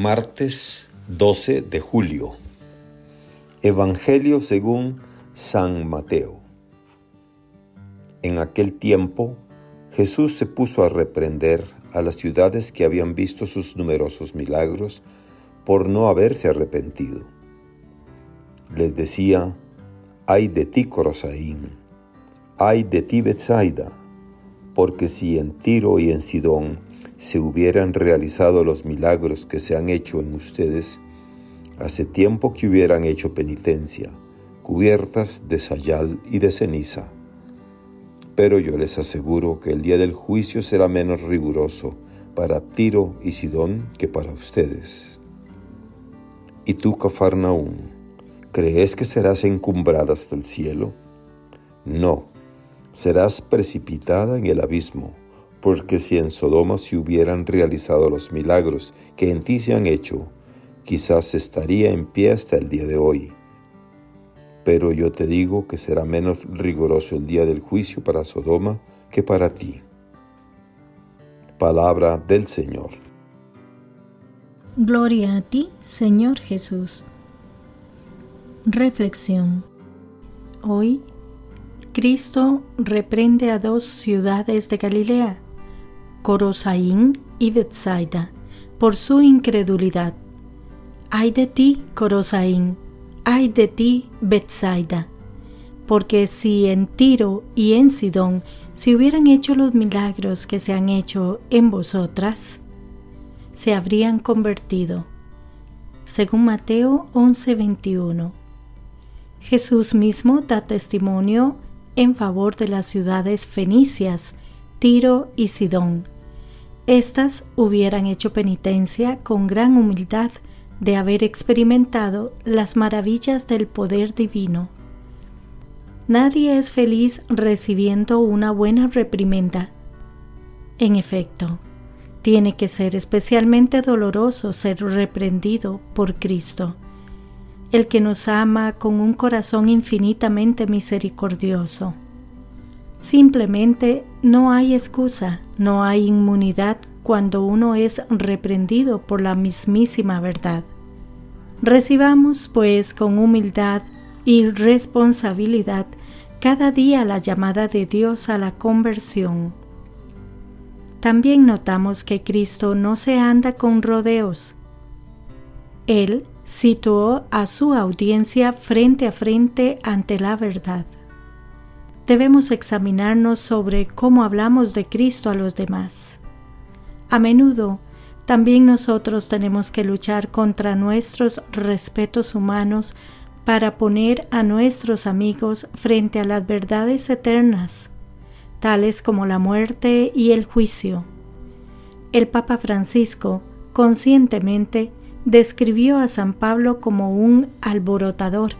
Martes 12 de julio. Evangelio según San Mateo. En aquel tiempo Jesús se puso a reprender a las ciudades que habían visto sus numerosos milagros por no haberse arrepentido. Les decía, ay de ti Corosaín, ay de ti Bethsaida, porque si en Tiro y en Sidón se hubieran realizado los milagros que se han hecho en ustedes, hace tiempo que hubieran hecho penitencia, cubiertas de sayal y de ceniza. Pero yo les aseguro que el día del juicio será menos riguroso para Tiro y Sidón que para ustedes. ¿Y tú, Cafarnaún, crees que serás encumbrada hasta el cielo? No, serás precipitada en el abismo porque si en Sodoma se hubieran realizado los milagros que en ti se han hecho, quizás estaría en pie hasta el día de hoy. Pero yo te digo que será menos riguroso el día del juicio para Sodoma que para ti. Palabra del Señor. Gloria a ti, Señor Jesús. Reflexión. Hoy, Cristo reprende a dos ciudades de Galilea Corosaín y Bethsaida, por su incredulidad. Ay de ti, Corosaín, ay de ti, Bethsaida, porque si en Tiro y en Sidón se hubieran hecho los milagros que se han hecho en vosotras, se habrían convertido. Según Mateo 11:21. Jesús mismo da testimonio en favor de las ciudades fenicias, Tiro y Sidón. Estas hubieran hecho penitencia con gran humildad de haber experimentado las maravillas del poder divino. Nadie es feliz recibiendo una buena reprimenda. En efecto, tiene que ser especialmente doloroso ser reprendido por Cristo, el que nos ama con un corazón infinitamente misericordioso. Simplemente no hay excusa, no hay inmunidad cuando uno es reprendido por la mismísima verdad. Recibamos, pues, con humildad y responsabilidad cada día la llamada de Dios a la conversión. También notamos que Cristo no se anda con rodeos. Él situó a su audiencia frente a frente ante la verdad debemos examinarnos sobre cómo hablamos de Cristo a los demás. A menudo, también nosotros tenemos que luchar contra nuestros respetos humanos para poner a nuestros amigos frente a las verdades eternas, tales como la muerte y el juicio. El Papa Francisco, conscientemente, describió a San Pablo como un alborotador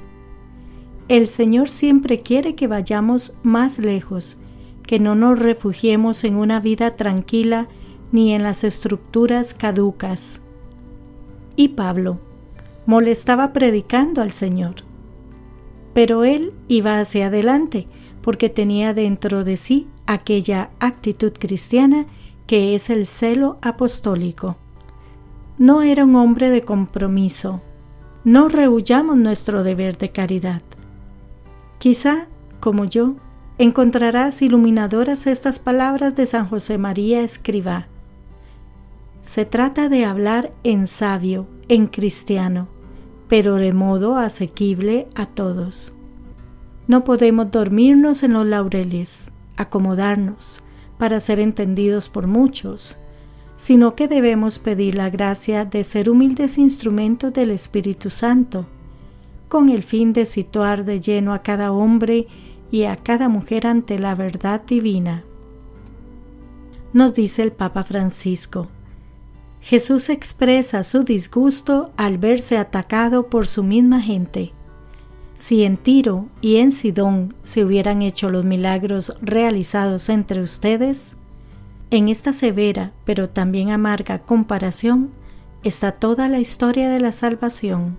el Señor siempre quiere que vayamos más lejos, que no nos refugiemos en una vida tranquila ni en las estructuras caducas. Y Pablo molestaba predicando al Señor. Pero él iba hacia adelante porque tenía dentro de sí aquella actitud cristiana que es el celo apostólico. No era un hombre de compromiso. No rehuyamos nuestro deber de caridad. Quizá, como yo, encontrarás iluminadoras estas palabras de San José María Escribá. Se trata de hablar en sabio, en cristiano, pero de modo asequible a todos. No podemos dormirnos en los laureles, acomodarnos, para ser entendidos por muchos, sino que debemos pedir la gracia de ser humildes instrumentos del Espíritu Santo con el fin de situar de lleno a cada hombre y a cada mujer ante la verdad divina. Nos dice el Papa Francisco, Jesús expresa su disgusto al verse atacado por su misma gente. Si en Tiro y en Sidón se hubieran hecho los milagros realizados entre ustedes, en esta severa pero también amarga comparación está toda la historia de la salvación.